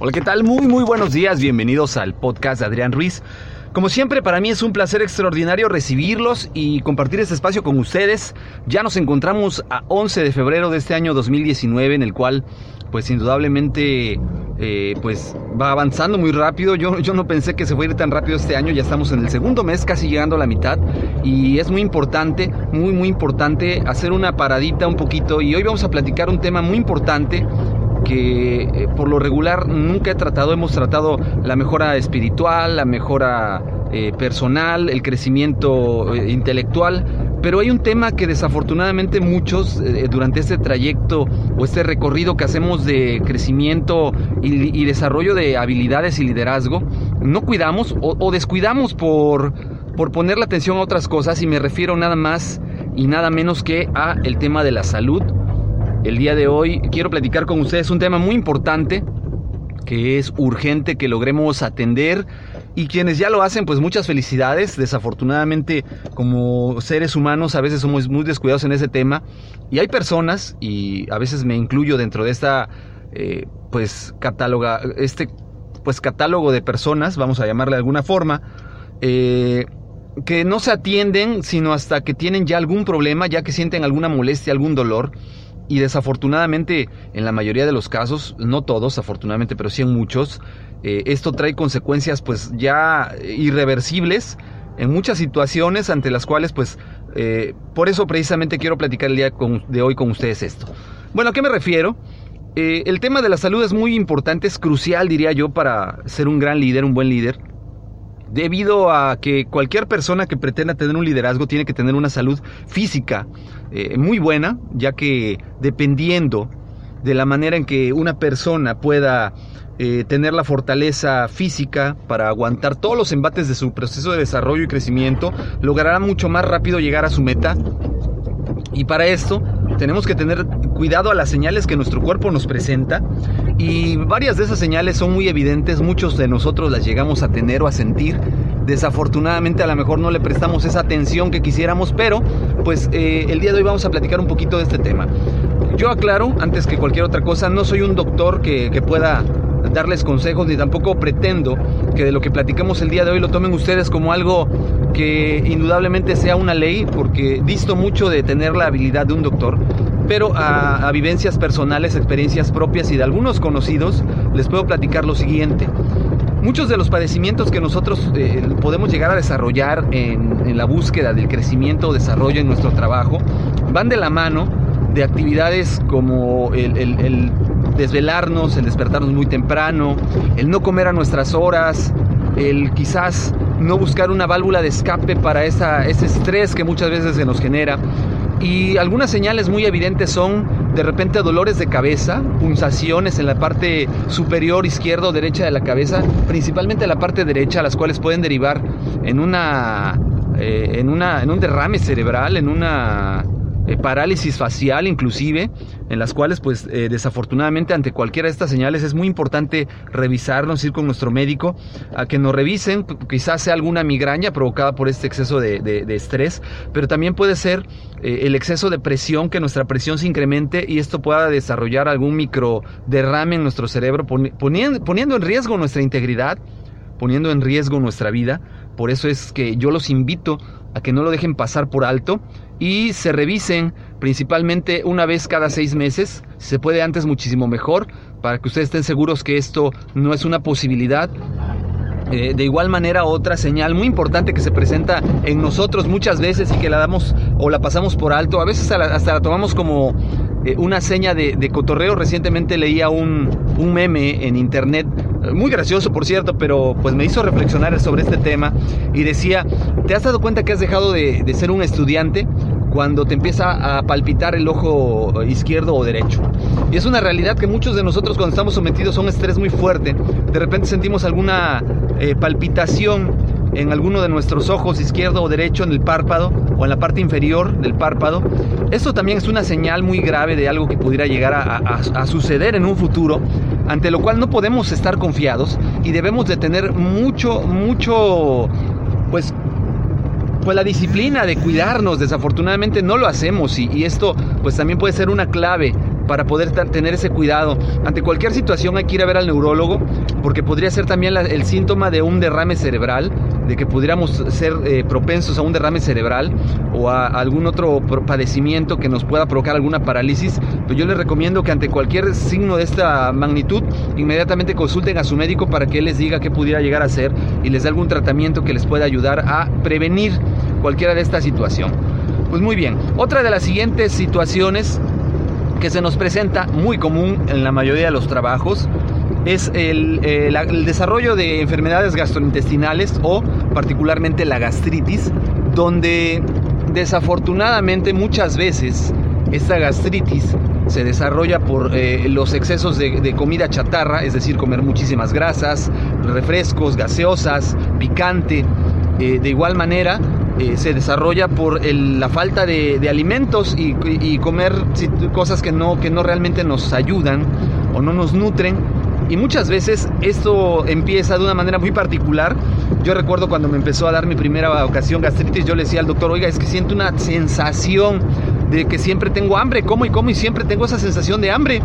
Hola, ¿qué tal? Muy, muy buenos días. Bienvenidos al podcast de Adrián Ruiz. Como siempre, para mí es un placer extraordinario recibirlos y compartir este espacio con ustedes. Ya nos encontramos a 11 de febrero de este año 2019, en el cual, pues indudablemente, eh, pues va avanzando muy rápido. Yo, yo no pensé que se fuera tan rápido este año. Ya estamos en el segundo mes, casi llegando a la mitad. Y es muy importante, muy, muy importante hacer una paradita un poquito. Y hoy vamos a platicar un tema muy importante que eh, por lo regular nunca he tratado, hemos tratado la mejora espiritual, la mejora eh, personal, el crecimiento eh, intelectual, pero hay un tema que desafortunadamente muchos durante este trayecto o este recorrido que hacemos de crecimiento y, y desarrollo de habilidades y liderazgo, no cuidamos o, o descuidamos por, por poner la atención a otras cosas y me refiero nada más y nada menos que a el tema de la salud, el día de hoy quiero platicar con ustedes un tema muy importante que es urgente que logremos atender y quienes ya lo hacen pues muchas felicidades. Desafortunadamente como seres humanos a veces somos muy descuidados en ese tema y hay personas y a veces me incluyo dentro de esta eh, pues catáloga este pues catálogo de personas vamos a llamarle de alguna forma eh, que no se atienden sino hasta que tienen ya algún problema ya que sienten alguna molestia algún dolor y desafortunadamente, en la mayoría de los casos, no todos, afortunadamente, pero sí en muchos, eh, esto trae consecuencias pues ya irreversibles en muchas situaciones ante las cuales pues eh, por eso precisamente quiero platicar el día de hoy con ustedes esto. Bueno, ¿a qué me refiero? Eh, el tema de la salud es muy importante, es crucial diría yo para ser un gran líder, un buen líder debido a que cualquier persona que pretenda tener un liderazgo tiene que tener una salud física muy buena, ya que dependiendo de la manera en que una persona pueda eh, tener la fortaleza física para aguantar todos los embates de su proceso de desarrollo y crecimiento, logrará mucho más rápido llegar a su meta. Y para esto tenemos que tener cuidado a las señales que nuestro cuerpo nos presenta y varias de esas señales son muy evidentes, muchos de nosotros las llegamos a tener o a sentir. Desafortunadamente a lo mejor no le prestamos esa atención que quisiéramos, pero pues eh, el día de hoy vamos a platicar un poquito de este tema. Yo aclaro, antes que cualquier otra cosa, no soy un doctor que, pueda darles consejos ni tampoco pretendo que de lo que platicamos el día de hoy lo tomen ustedes como algo que indudablemente sea una ley, porque disto mucho de tener la habilidad de un doctor, pero a, vivencias personales, experiencias propias y de algunos conocidos, les puedo platicar lo siguiente. Muchos de los padecimientos que nosotros eh, podemos llegar a desarrollar en la búsqueda del crecimiento o desarrollo en nuestro trabajo van de la mano de actividades como el, el, el desvelarnos, el despertarnos muy temprano, el no comer a nuestras horas, el quizás no buscar una válvula de escape para esa, ese estrés que muchas veces se nos genera. Y algunas señales muy evidentes son de repente dolores de cabeza, punzaciones en la parte superior izquierda o derecha de la cabeza, principalmente la parte derecha, las cuales pueden derivar en una, eh, en una en un derrame cerebral, en una eh, parálisis facial inclusive, en las cuales pues eh, desafortunadamente ante cualquiera de estas señales es muy importante revisarnos, ir con nuestro médico a que nos revisen, quizás sea alguna migraña provocada por este exceso de, estrés, pero también puede ser eh, el exceso de presión, que nuestra presión se incremente y esto pueda desarrollar algún micro derrame en nuestro cerebro, poniendo, poniendo en riesgo nuestra integridad, poniendo en riesgo nuestra vida. Por eso es que yo los invito a que no lo dejen pasar por alto y se revisen principalmente una vez cada seis meses, se puede antes muchísimo mejor, para que ustedes estén seguros que esto no es una posibilidad. Eh, de igual manera, otra señal muy importante que se presenta en nosotros muchas veces y que la damos o la pasamos por alto, a veces hasta la, tomamos como eh, una seña de, cotorreo. Recientemente leía un, meme en internet, eh, muy gracioso por cierto, pero pues me hizo reflexionar sobre este tema y decía, ¿te has dado cuenta que has dejado de ser un estudiante? cuando te empieza a palpitar el ojo izquierdo o derecho. Y es una realidad que muchos de nosotros cuando estamos sometidos a un estrés muy fuerte, de repente sentimos alguna eh, palpitación en alguno de nuestros ojos izquierdo o derecho en el párpado o en la parte inferior del párpado. Esto también es una señal muy grave de algo que pudiera llegar a, suceder en un futuro, ante lo cual no podemos estar confiados y debemos de tener mucho, mucho, pues pues la disciplina de cuidarnos, desafortunadamente no lo hacemos y esto pues también puede ser una clave para poder tener ese cuidado. Ante cualquier situación hay que ir a ver al neurólogo porque podría ser también el síntoma de un derrame cerebral, de que pudiéramos ser eh, propensos a un derrame cerebral o a algún otro padecimiento que nos pueda provocar alguna parálisis. Pues yo les recomiendo que ante cualquier signo de esta magnitud inmediatamente consulten a su médico para que él les diga qué pudiera llegar a ser y les dé algún tratamiento que les pueda ayudar a prevenir cualquiera de esta situación. Pues muy bien, otra de las siguientes situaciones que se nos presenta muy común en la mayoría de los trabajos es el, eh, el, desarrollo de enfermedades gastrointestinales o particularmente la gastritis, donde desafortunadamente muchas veces esta gastritis se desarrolla por eh, los excesos de, comida chatarra, es decir, comer muchísimas grasas, refrescos, gaseosas, picante. Eh, de igual manera, se desarrolla por la falta de, alimentos y, comer cosas que no, que no realmente nos ayudan o no nos nutren. Y muchas veces esto empieza de una manera muy particular. Yo recuerdo cuando me empezó a dar mi primera ocasión gastritis, yo le decía al doctor, oiga, es que siento una sensación de que siempre tengo hambre, como y como y siempre tengo esa sensación de hambre.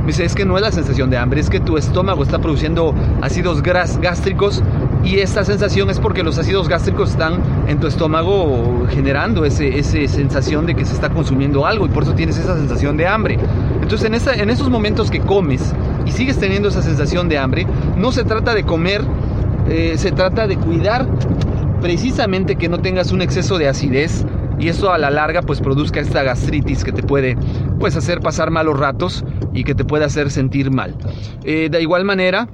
Me dice, es que no es la sensación de hambre, es que tu estómago está produciendo ácidos gástricos y esta sensación es porque los ácidos gástricos están en tu estómago generando esa sensación de que se está consumiendo algo y por eso tienes esa sensación de hambre. Entonces en, esa, en esos momentos que comes y sigues teniendo esa sensación de hambre, no se trata de comer, eh, se trata de cuidar precisamente que no tengas un exceso de acidez y eso a la larga pues produzca esta gastritis que te puede pues hacer pasar malos ratos y que te puede hacer sentir mal. Eh, de igual manera,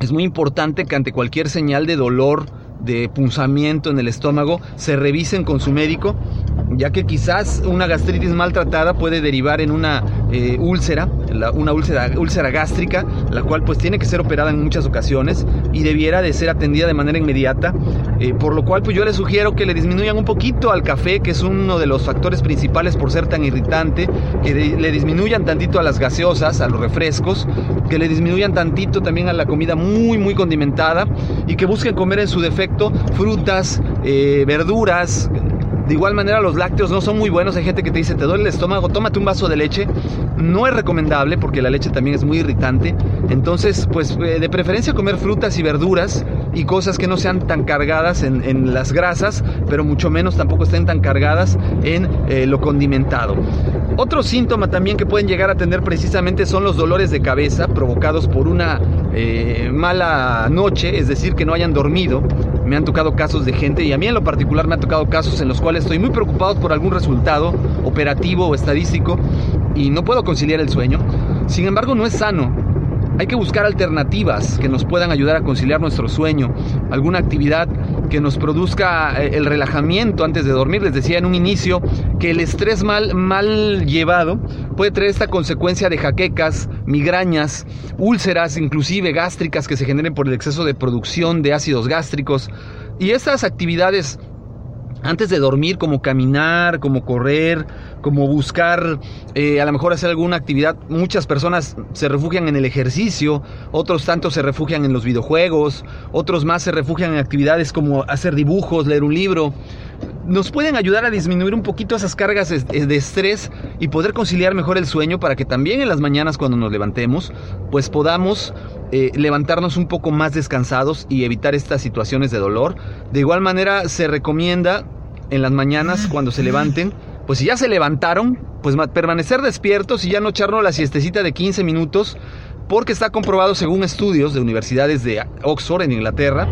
es muy importante que ante cualquier señal de dolor, de punzamiento en el estómago, se revisen con su médico ya que quizás una gastritis maltratada puede derivar en una eh, úlcera, una úlcera, úlcera gástrica, la cual pues tiene que ser operada en muchas ocasiones y debiera de ser atendida de manera inmediata, eh, por lo cual pues yo les sugiero que le disminuyan un poquito al café, que es uno de los factores principales por ser tan irritante, que le disminuyan tantito a las gaseosas, a los refrescos, que le disminuyan tantito también a la comida muy muy condimentada y que busquen comer en su defecto frutas, eh, verduras, de igual manera los lácteos no son muy buenos. Hay gente que te dice, te duele el estómago, tómate un vaso de leche. No es recomendable porque la leche también es muy irritante. Entonces, pues eh, de preferencia comer frutas y verduras y cosas que no sean tan cargadas en, las grasas, pero mucho menos tampoco estén tan cargadas en eh, lo condimentado. Otro síntoma también que pueden llegar a tener precisamente son los dolores de cabeza provocados por una eh, mala noche, es decir, que no hayan dormido me han tocado casos de gente y a mí en lo particular me han tocado casos en los cuales estoy muy preocupado por algún resultado operativo o estadístico y no puedo conciliar el sueño. Sin embargo, no es sano hay que buscar alternativas que nos puedan ayudar a conciliar nuestro sueño, alguna actividad que nos produzca eh, el relajamiento antes de dormir. Les decía en un inicio que el estrés mal, mal llevado puede traer esta consecuencia de jaquecas, migrañas, úlceras, inclusive gástricas que se generen por el exceso de producción de ácidos gástricos. Y estas actividades antes de dormir, como caminar, como correr, como buscar eh, a lo mejor hacer alguna actividad. Muchas personas se refugian en el ejercicio, otros tantos se refugian en los videojuegos, otros más se refugian en actividades como hacer dibujos, leer un libro. Nos pueden ayudar a disminuir un poquito esas cargas de estrés y poder conciliar mejor el sueño para que también en las mañanas cuando nos levantemos, pues podamos eh, levantarnos un poco más descansados y evitar estas situaciones de dolor. De igual manera se recomienda en las mañanas cuando se levanten pues si ya se levantaron, pues permanecer despiertos y ya no echarnos la siestecita de 15 minutos, porque está comprobado según estudios de universidades de Oxford en Inglaterra,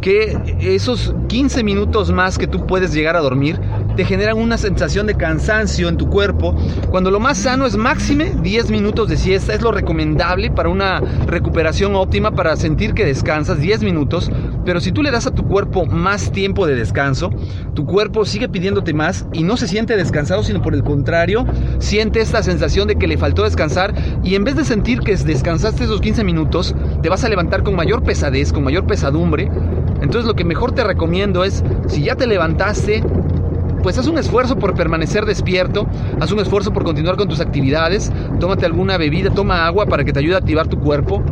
que esos 15 minutos más que tú puedes llegar a dormir te generan una sensación de cansancio en tu cuerpo, cuando lo más sano es máxime 10 minutos de siesta, es lo recomendable para una recuperación óptima, para sentir que descansas 10 minutos, pero si tú le das a tu cuerpo más tiempo de descanso, tu cuerpo sigue pidiéndote más y no se siente descansado, sino por el contrario, siente esta sensación de que le faltó descansar. Y en vez de sentir que descansaste esos 15 minutos, te vas a levantar con mayor pesadez, con mayor pesadumbre. Entonces lo que mejor te recomiendo es, si ya te levantaste, pues haz un esfuerzo por permanecer despierto, haz un esfuerzo por continuar con tus actividades, tómate alguna bebida, toma agua para que te ayude a activar tu cuerpo.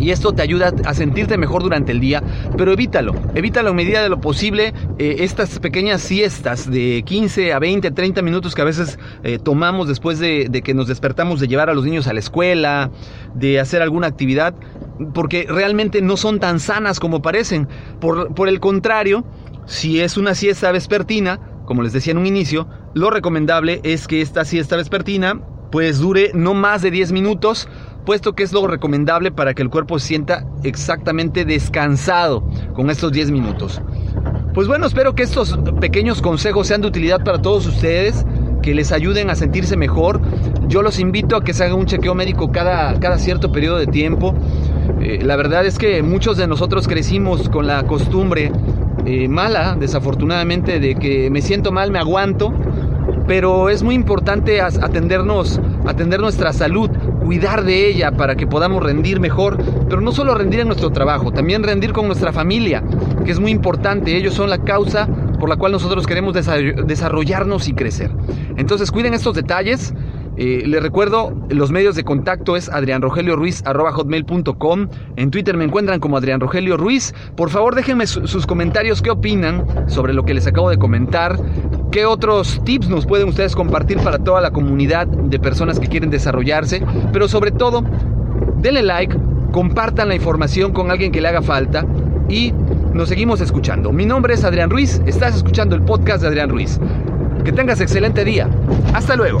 Y esto te ayuda a sentirte mejor durante el día, pero evítalo, evítalo en medida de lo posible. Eh, estas pequeñas siestas de 15 a 20, 30 minutos que a veces eh, tomamos después de, de que nos despertamos de llevar a los niños a la escuela, de hacer alguna actividad, porque realmente no son tan sanas como parecen. Por, por el contrario, si es una siesta vespertina, como les decía en un inicio, lo recomendable es que esta siesta vespertina pues dure no más de 10 minutos, puesto que es lo recomendable para que el cuerpo se sienta exactamente descansado con estos 10 minutos. Pues bueno, espero que estos pequeños consejos sean de utilidad para todos ustedes, que les ayuden a sentirse mejor. Yo los invito a que se hagan un chequeo médico cada, cada cierto periodo de tiempo. Eh, la verdad es que muchos de nosotros crecimos con la costumbre eh, mala, desafortunadamente, de que me siento mal, me aguanto, pero es muy importante atendernos, atender nuestra salud, cuidar de ella para que podamos rendir mejor, pero no solo rendir en nuestro trabajo, también rendir con nuestra familia, que es muy importante, ellos son la causa por la cual nosotros queremos desarrollarnos y crecer. Entonces cuiden estos detalles, eh, les recuerdo, los medios de contacto es adrianrogelioruiz.com. En Twitter me encuentran como Adrián Rogelio Ruiz. Por favor, déjenme sus comentarios, qué opinan sobre lo que les acabo de comentar. ¿Qué otros tips nos pueden ustedes compartir para toda la comunidad de personas que quieren desarrollarse? Pero sobre todo, denle like, compartan la información con alguien que le haga falta y nos seguimos escuchando. Mi nombre es Adrián Ruiz, estás escuchando el podcast de Adrián Ruiz. Que tengas excelente día. Hasta luego.